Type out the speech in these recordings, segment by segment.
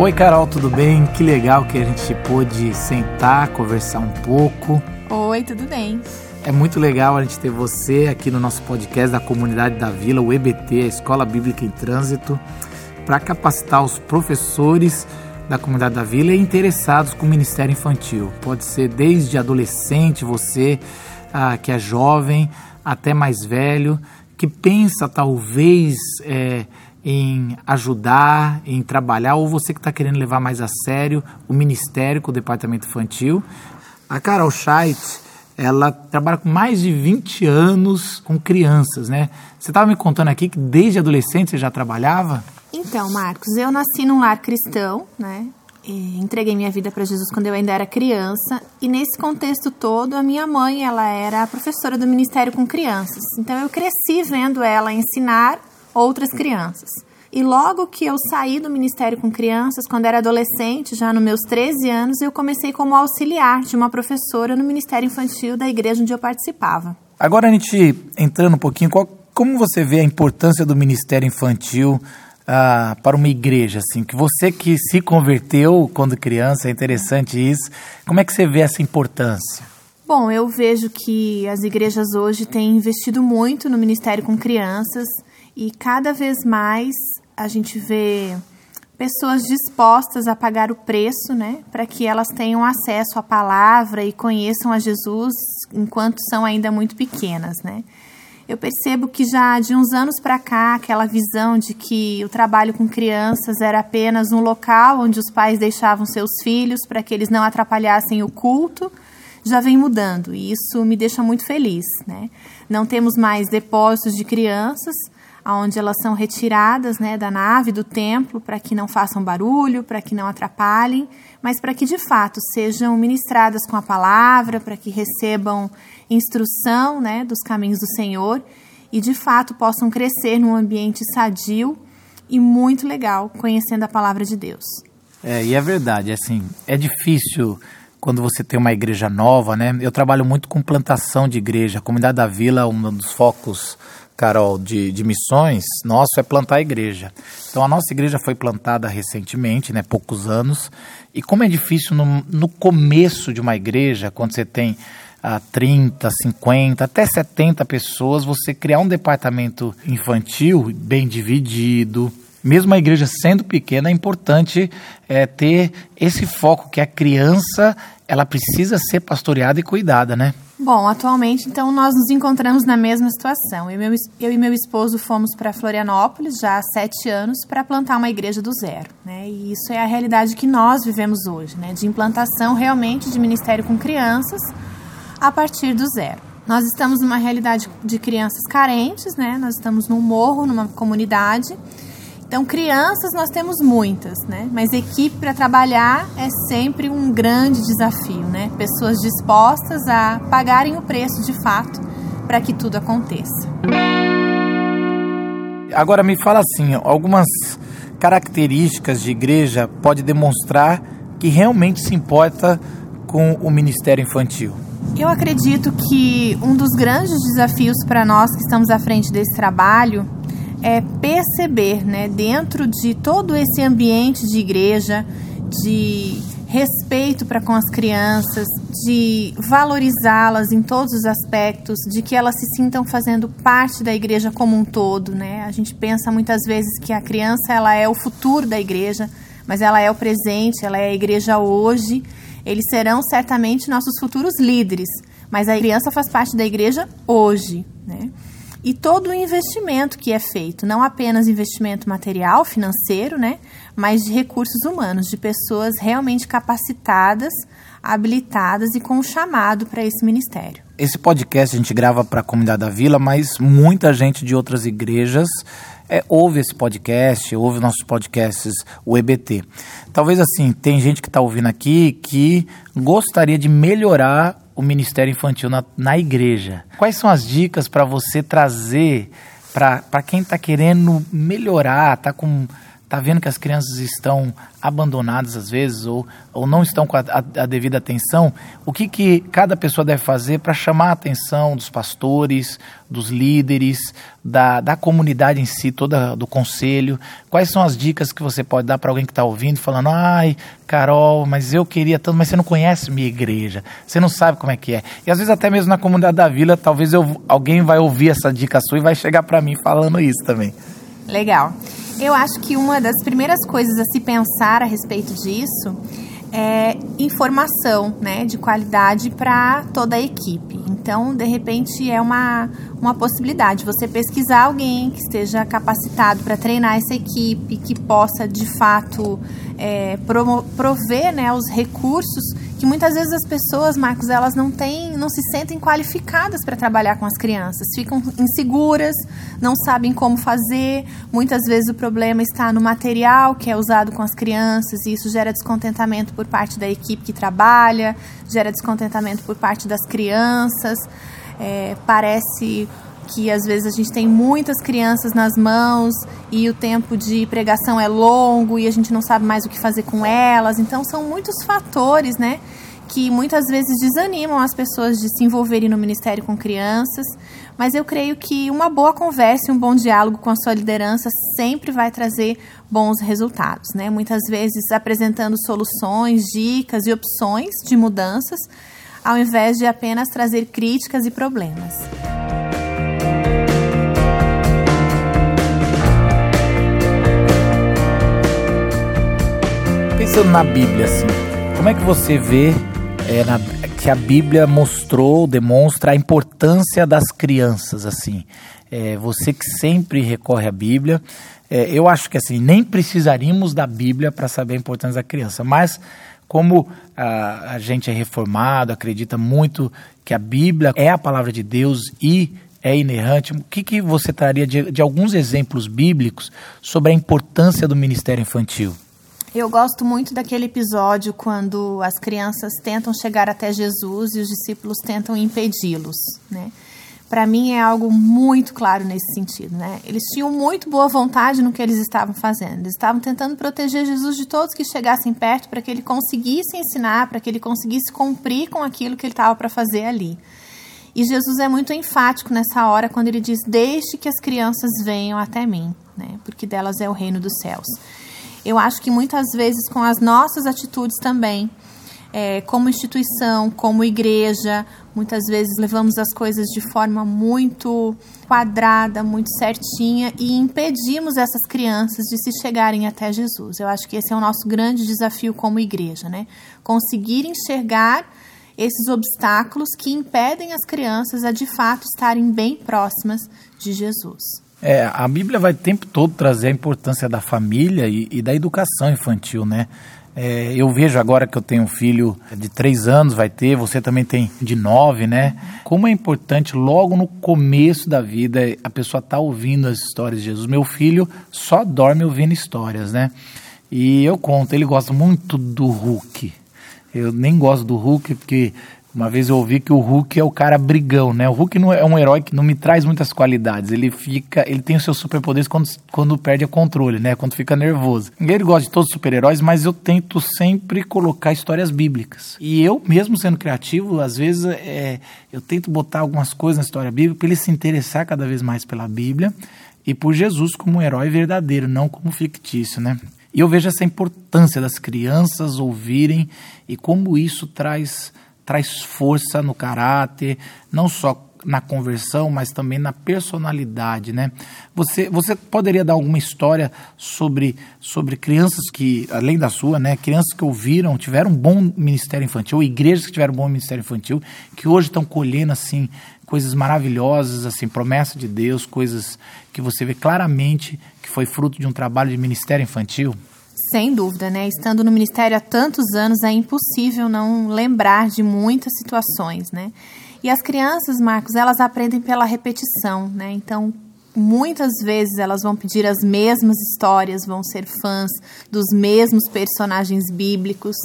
Oi, Carol, tudo bem? Que legal que a gente pôde sentar, conversar um pouco. Oi, tudo bem? É muito legal a gente ter você aqui no nosso podcast da Comunidade da Vila, o EBT, a Escola Bíblica em Trânsito, para capacitar os professores da Comunidade da Vila e interessados com o Ministério Infantil. Pode ser desde adolescente, você ah, que é jovem, até mais velho, que pensa talvez é, em ajudar, em trabalhar, ou você que está querendo levar mais a sério o Ministério com o Departamento Infantil. A Carol Scheidt, ela trabalha com mais de 20 anos com crianças, né? Você estava me contando aqui que desde adolescente você já trabalhava? Então, Marcos, eu nasci num lar cristão, né? E entreguei minha vida para Jesus quando eu ainda era criança e nesse contexto todo a minha mãe ela era professora do ministério com crianças então eu cresci vendo ela ensinar outras crianças. E logo que eu saí do Ministério com Crianças, quando era adolescente, já nos meus 13 anos, eu comecei como auxiliar de uma professora no Ministério Infantil da igreja onde eu participava. Agora a gente entrando um pouquinho, qual, como você vê a importância do Ministério Infantil ah, para uma igreja? Assim, que você que se converteu quando criança, é interessante isso. Como é que você vê essa importância? Bom, eu vejo que as igrejas hoje têm investido muito no Ministério com Crianças e cada vez mais a gente vê pessoas dispostas a pagar o preço, né, para que elas tenham acesso à palavra e conheçam a Jesus enquanto são ainda muito pequenas, né? Eu percebo que já de uns anos para cá, aquela visão de que o trabalho com crianças era apenas um local onde os pais deixavam seus filhos para que eles não atrapalhassem o culto, já vem mudando e isso me deixa muito feliz, né? Não temos mais depósitos de crianças, onde elas são retiradas né, da nave, do templo, para que não façam barulho, para que não atrapalhem, mas para que de fato sejam ministradas com a palavra, para que recebam instrução né, dos caminhos do Senhor e de fato possam crescer num ambiente sadio e muito legal, conhecendo a palavra de Deus. É, e é verdade, assim, é difícil quando você tem uma igreja nova, né? Eu trabalho muito com plantação de igreja. A comunidade da vila, um dos focos Carol, de, de missões, nosso é plantar a igreja. Então a nossa igreja foi plantada recentemente, né, poucos anos, e como é difícil no, no começo de uma igreja, quando você tem ah, 30, 50, até 70 pessoas, você criar um departamento infantil bem dividido, mesmo a igreja sendo pequena, é importante é, ter esse foco que a criança ela precisa ser pastoreada e cuidada, né? Bom, atualmente, então, nós nos encontramos na mesma situação. Eu, meu, eu e meu esposo fomos para Florianópolis já há sete anos para plantar uma igreja do zero. Né? E isso é a realidade que nós vivemos hoje, né? de implantação realmente de ministério com crianças a partir do zero. Nós estamos numa realidade de crianças carentes, né? nós estamos num morro, numa comunidade então, crianças nós temos muitas, né? Mas equipe para trabalhar é sempre um grande desafio, né? Pessoas dispostas a pagarem o preço de fato para que tudo aconteça. Agora me fala assim, algumas características de igreja pode demonstrar que realmente se importa com o ministério infantil. Eu acredito que um dos grandes desafios para nós que estamos à frente desse trabalho é perceber, né, dentro de todo esse ambiente de igreja, de respeito para com as crianças, de valorizá-las em todos os aspectos, de que elas se sintam fazendo parte da igreja como um todo, né? A gente pensa muitas vezes que a criança ela é o futuro da igreja, mas ela é o presente, ela é a igreja hoje. Eles serão certamente nossos futuros líderes, mas a criança faz parte da igreja hoje, né? E todo o investimento que é feito, não apenas investimento material, financeiro, né, mas de recursos humanos, de pessoas realmente capacitadas, habilitadas e com chamado para esse ministério. Esse podcast a gente grava para a comunidade da Vila, mas muita gente de outras igrejas é, ouve esse podcast, ouve nossos podcasts, o EBT. Talvez assim, tem gente que está ouvindo aqui que gostaria de melhorar o Ministério Infantil na, na igreja. Quais são as dicas para você trazer para quem está querendo melhorar, está com está vendo que as crianças estão abandonadas às vezes ou, ou não estão com a, a, a devida atenção, o que, que cada pessoa deve fazer para chamar a atenção dos pastores, dos líderes, da, da comunidade em si, toda do conselho? Quais são as dicas que você pode dar para alguém que está ouvindo, falando, ai, Carol, mas eu queria tanto, mas você não conhece minha igreja, você não sabe como é que é. E às vezes até mesmo na comunidade da vila, talvez eu, alguém vai ouvir essa dica sua e vai chegar para mim falando isso também. Legal. Eu acho que uma das primeiras coisas a se pensar a respeito disso é informação né, de qualidade para toda a equipe. Então, de repente, é uma, uma possibilidade você pesquisar alguém que esteja capacitado para treinar essa equipe, que possa de fato é, prover né, os recursos que muitas vezes as pessoas, Marcos, elas não têm, não se sentem qualificadas para trabalhar com as crianças, ficam inseguras, não sabem como fazer. Muitas vezes o problema está no material que é usado com as crianças e isso gera descontentamento por parte da equipe que trabalha, gera descontentamento por parte das crianças. É, parece que às vezes a gente tem muitas crianças nas mãos e o tempo de pregação é longo e a gente não sabe mais o que fazer com elas. Então são muitos fatores, né, que muitas vezes desanimam as pessoas de se envolverem no ministério com crianças. Mas eu creio que uma boa conversa e um bom diálogo com a sua liderança sempre vai trazer bons resultados, né? Muitas vezes apresentando soluções, dicas e opções de mudanças, ao invés de apenas trazer críticas e problemas. Pensando na Bíblia, assim, como é que você vê é, na, que a Bíblia mostrou, demonstra a importância das crianças, assim? É, você que sempre recorre à Bíblia, é, eu acho que assim, nem precisaríamos da Bíblia para saber a importância da criança, mas como a, a gente é reformado, acredita muito que a Bíblia é a palavra de Deus e é inerrante, o que, que você traria de, de alguns exemplos bíblicos sobre a importância do ministério infantil? Eu gosto muito daquele episódio quando as crianças tentam chegar até Jesus e os discípulos tentam impedi-los, né? Para mim é algo muito claro nesse sentido, né? Eles tinham muito boa vontade no que eles estavam fazendo. Eles estavam tentando proteger Jesus de todos que chegassem perto para que ele conseguisse ensinar, para que ele conseguisse cumprir com aquilo que ele estava para fazer ali. E Jesus é muito enfático nessa hora quando ele diz: "Deixe que as crianças venham até mim", né? Porque delas é o reino dos céus. Eu acho que muitas vezes com as nossas atitudes também, é, como instituição, como igreja, muitas vezes levamos as coisas de forma muito quadrada, muito certinha e impedimos essas crianças de se chegarem até Jesus. Eu acho que esse é o nosso grande desafio como igreja, né? Conseguir enxergar esses obstáculos que impedem as crianças a de fato estarem bem próximas de Jesus. É, a Bíblia vai o tempo todo trazer a importância da família e, e da educação infantil, né? É, eu vejo agora que eu tenho um filho de três anos, vai ter, você também tem de nove, né? Como é importante logo no começo da vida a pessoa estar tá ouvindo as histórias de Jesus. Meu filho só dorme ouvindo histórias, né? E eu conto, ele gosta muito do Hulk. Eu nem gosto do Hulk porque uma vez eu ouvi que o Hulk é o cara brigão, né? O Hulk não é um herói que não me traz muitas qualidades. Ele fica, ele tem os seus superpoderes quando, quando perde o controle, né? Quando fica nervoso. Ele gosta de todos os super-heróis, mas eu tento sempre colocar histórias bíblicas. E eu, mesmo sendo criativo, às vezes é, eu tento botar algumas coisas na história bíblica para ele se interessar cada vez mais pela Bíblia e por Jesus como um herói verdadeiro, não como fictício, né? E eu vejo essa importância das crianças ouvirem e como isso traz traz força no caráter, não só na conversão, mas também na personalidade, né? Você, você poderia dar alguma história sobre, sobre crianças que, além da sua, né? Crianças que ouviram, tiveram um bom ministério infantil, igrejas que tiveram um bom ministério infantil, que hoje estão colhendo, assim, coisas maravilhosas, assim, promessa de Deus, coisas que você vê claramente que foi fruto de um trabalho de ministério infantil? Sem dúvida, né? Estando no ministério há tantos anos, é impossível não lembrar de muitas situações, né? E as crianças, Marcos, elas aprendem pela repetição, né? Então, muitas vezes elas vão pedir as mesmas histórias, vão ser fãs dos mesmos personagens bíblicos,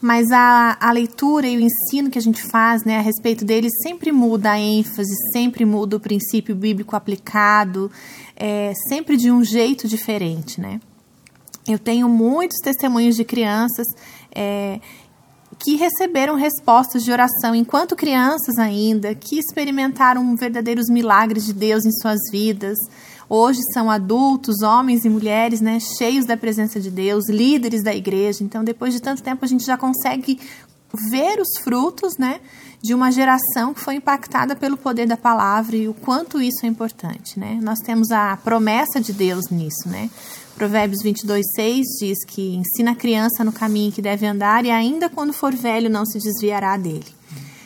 mas a, a leitura e o ensino que a gente faz né, a respeito deles sempre muda a ênfase, sempre muda o princípio bíblico aplicado, é, sempre de um jeito diferente, né? Eu tenho muitos testemunhos de crianças é, que receberam respostas de oração enquanto crianças ainda, que experimentaram verdadeiros milagres de Deus em suas vidas. Hoje são adultos, homens e mulheres, né, cheios da presença de Deus, líderes da igreja. Então, depois de tanto tempo, a gente já consegue ver os frutos, né, de uma geração que foi impactada pelo poder da palavra e o quanto isso é importante, né? Nós temos a promessa de Deus nisso, né? Provérbios 22, 6 diz que ensina a criança no caminho que deve andar e ainda quando for velho não se desviará dele.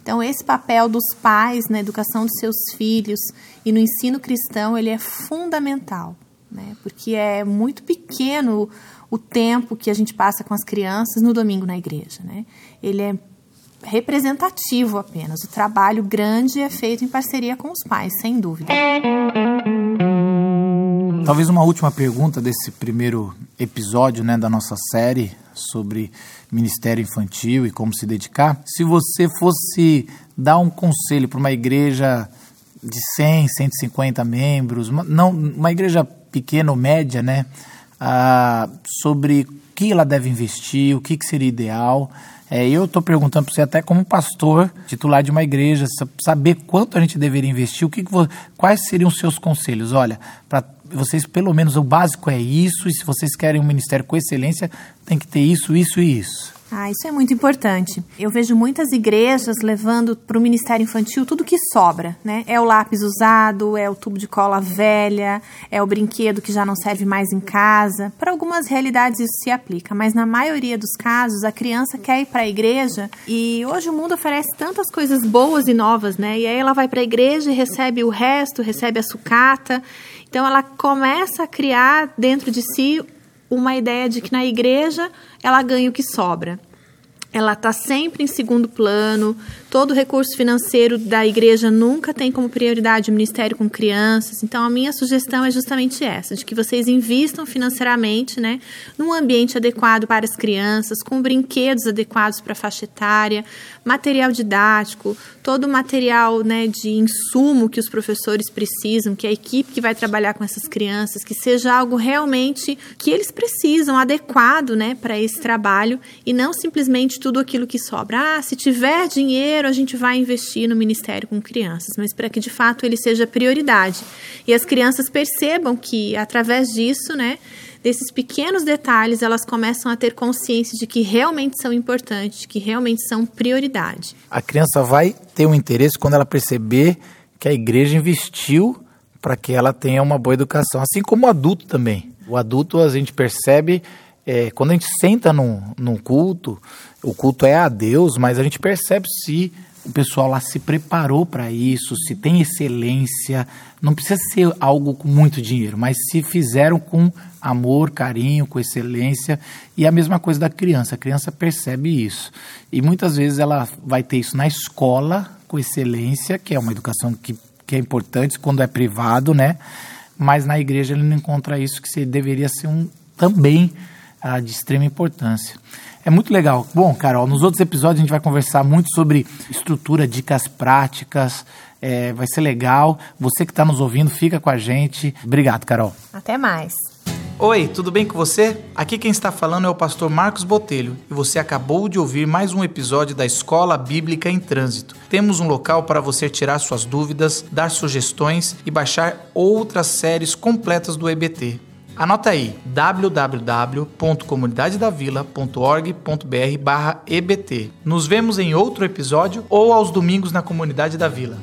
Então, esse papel dos pais na educação dos seus filhos e no ensino cristão, ele é fundamental, né? Porque é muito pequeno o tempo que a gente passa com as crianças no domingo na igreja, né? Ele é representativo apenas. O trabalho grande é feito em parceria com os pais, sem dúvida. Talvez uma última pergunta desse primeiro episódio né, da nossa série sobre ministério infantil e como se dedicar. Se você fosse dar um conselho para uma igreja de 100, 150 membros, uma, não, uma igreja pequena ou média, né, ah, sobre o que ela deve investir, o que, que seria ideal. É, eu estou perguntando para você até como pastor titular de uma igreja, saber quanto a gente deveria investir, o que, que quais seriam os seus conselhos? Olha, para vocês pelo menos o básico é isso, e se vocês querem um ministério com excelência, tem que ter isso, isso e isso. Ah, isso é muito importante. Eu vejo muitas igrejas levando para o Ministério Infantil tudo que sobra, né? É o lápis usado, é o tubo de cola velha, é o brinquedo que já não serve mais em casa. Para algumas realidades isso se aplica, mas na maioria dos casos a criança quer ir para a igreja e hoje o mundo oferece tantas coisas boas e novas, né? E aí ela vai para a igreja e recebe o resto, recebe a sucata. Então ela começa a criar dentro de si uma ideia de que na igreja ela ganha o que sobra ela está sempre em segundo plano. Todo recurso financeiro da igreja nunca tem como prioridade o ministério com crianças. Então, a minha sugestão é justamente essa: de que vocês invistam financeiramente, né, num ambiente adequado para as crianças, com brinquedos adequados para a faixa etária, material didático, todo o material, né, de insumo que os professores precisam, que a equipe que vai trabalhar com essas crianças, que seja algo realmente que eles precisam, adequado, né, para esse trabalho e não simplesmente tudo aquilo que sobra. Ah, se tiver dinheiro, a gente vai investir no ministério com crianças, mas para que de fato ele seja prioridade. E as crianças percebam que através disso, né, desses pequenos detalhes, elas começam a ter consciência de que realmente são importantes, que realmente são prioridade. A criança vai ter um interesse quando ela perceber que a igreja investiu para que ela tenha uma boa educação, assim como o adulto também. O adulto a gente percebe é, quando a gente senta num, num culto, o culto é a Deus, mas a gente percebe se o pessoal lá se preparou para isso, se tem excelência. Não precisa ser algo com muito dinheiro, mas se fizeram com amor, carinho, com excelência. E a mesma coisa da criança, a criança percebe isso. E muitas vezes ela vai ter isso na escola, com excelência, que é uma educação que, que é importante quando é privado, né? Mas na igreja ele não encontra isso, que deveria ser um também ah, de extrema importância. É muito legal. Bom, Carol, nos outros episódios a gente vai conversar muito sobre estrutura, dicas práticas. É, vai ser legal. Você que está nos ouvindo, fica com a gente. Obrigado, Carol. Até mais. Oi, tudo bem com você? Aqui quem está falando é o pastor Marcos Botelho e você acabou de ouvir mais um episódio da Escola Bíblica em Trânsito. Temos um local para você tirar suas dúvidas, dar sugestões e baixar outras séries completas do EBT. Anota aí www.comunidadedavila.org.br/ebt. Nos vemos em outro episódio ou aos domingos na Comunidade da Vila.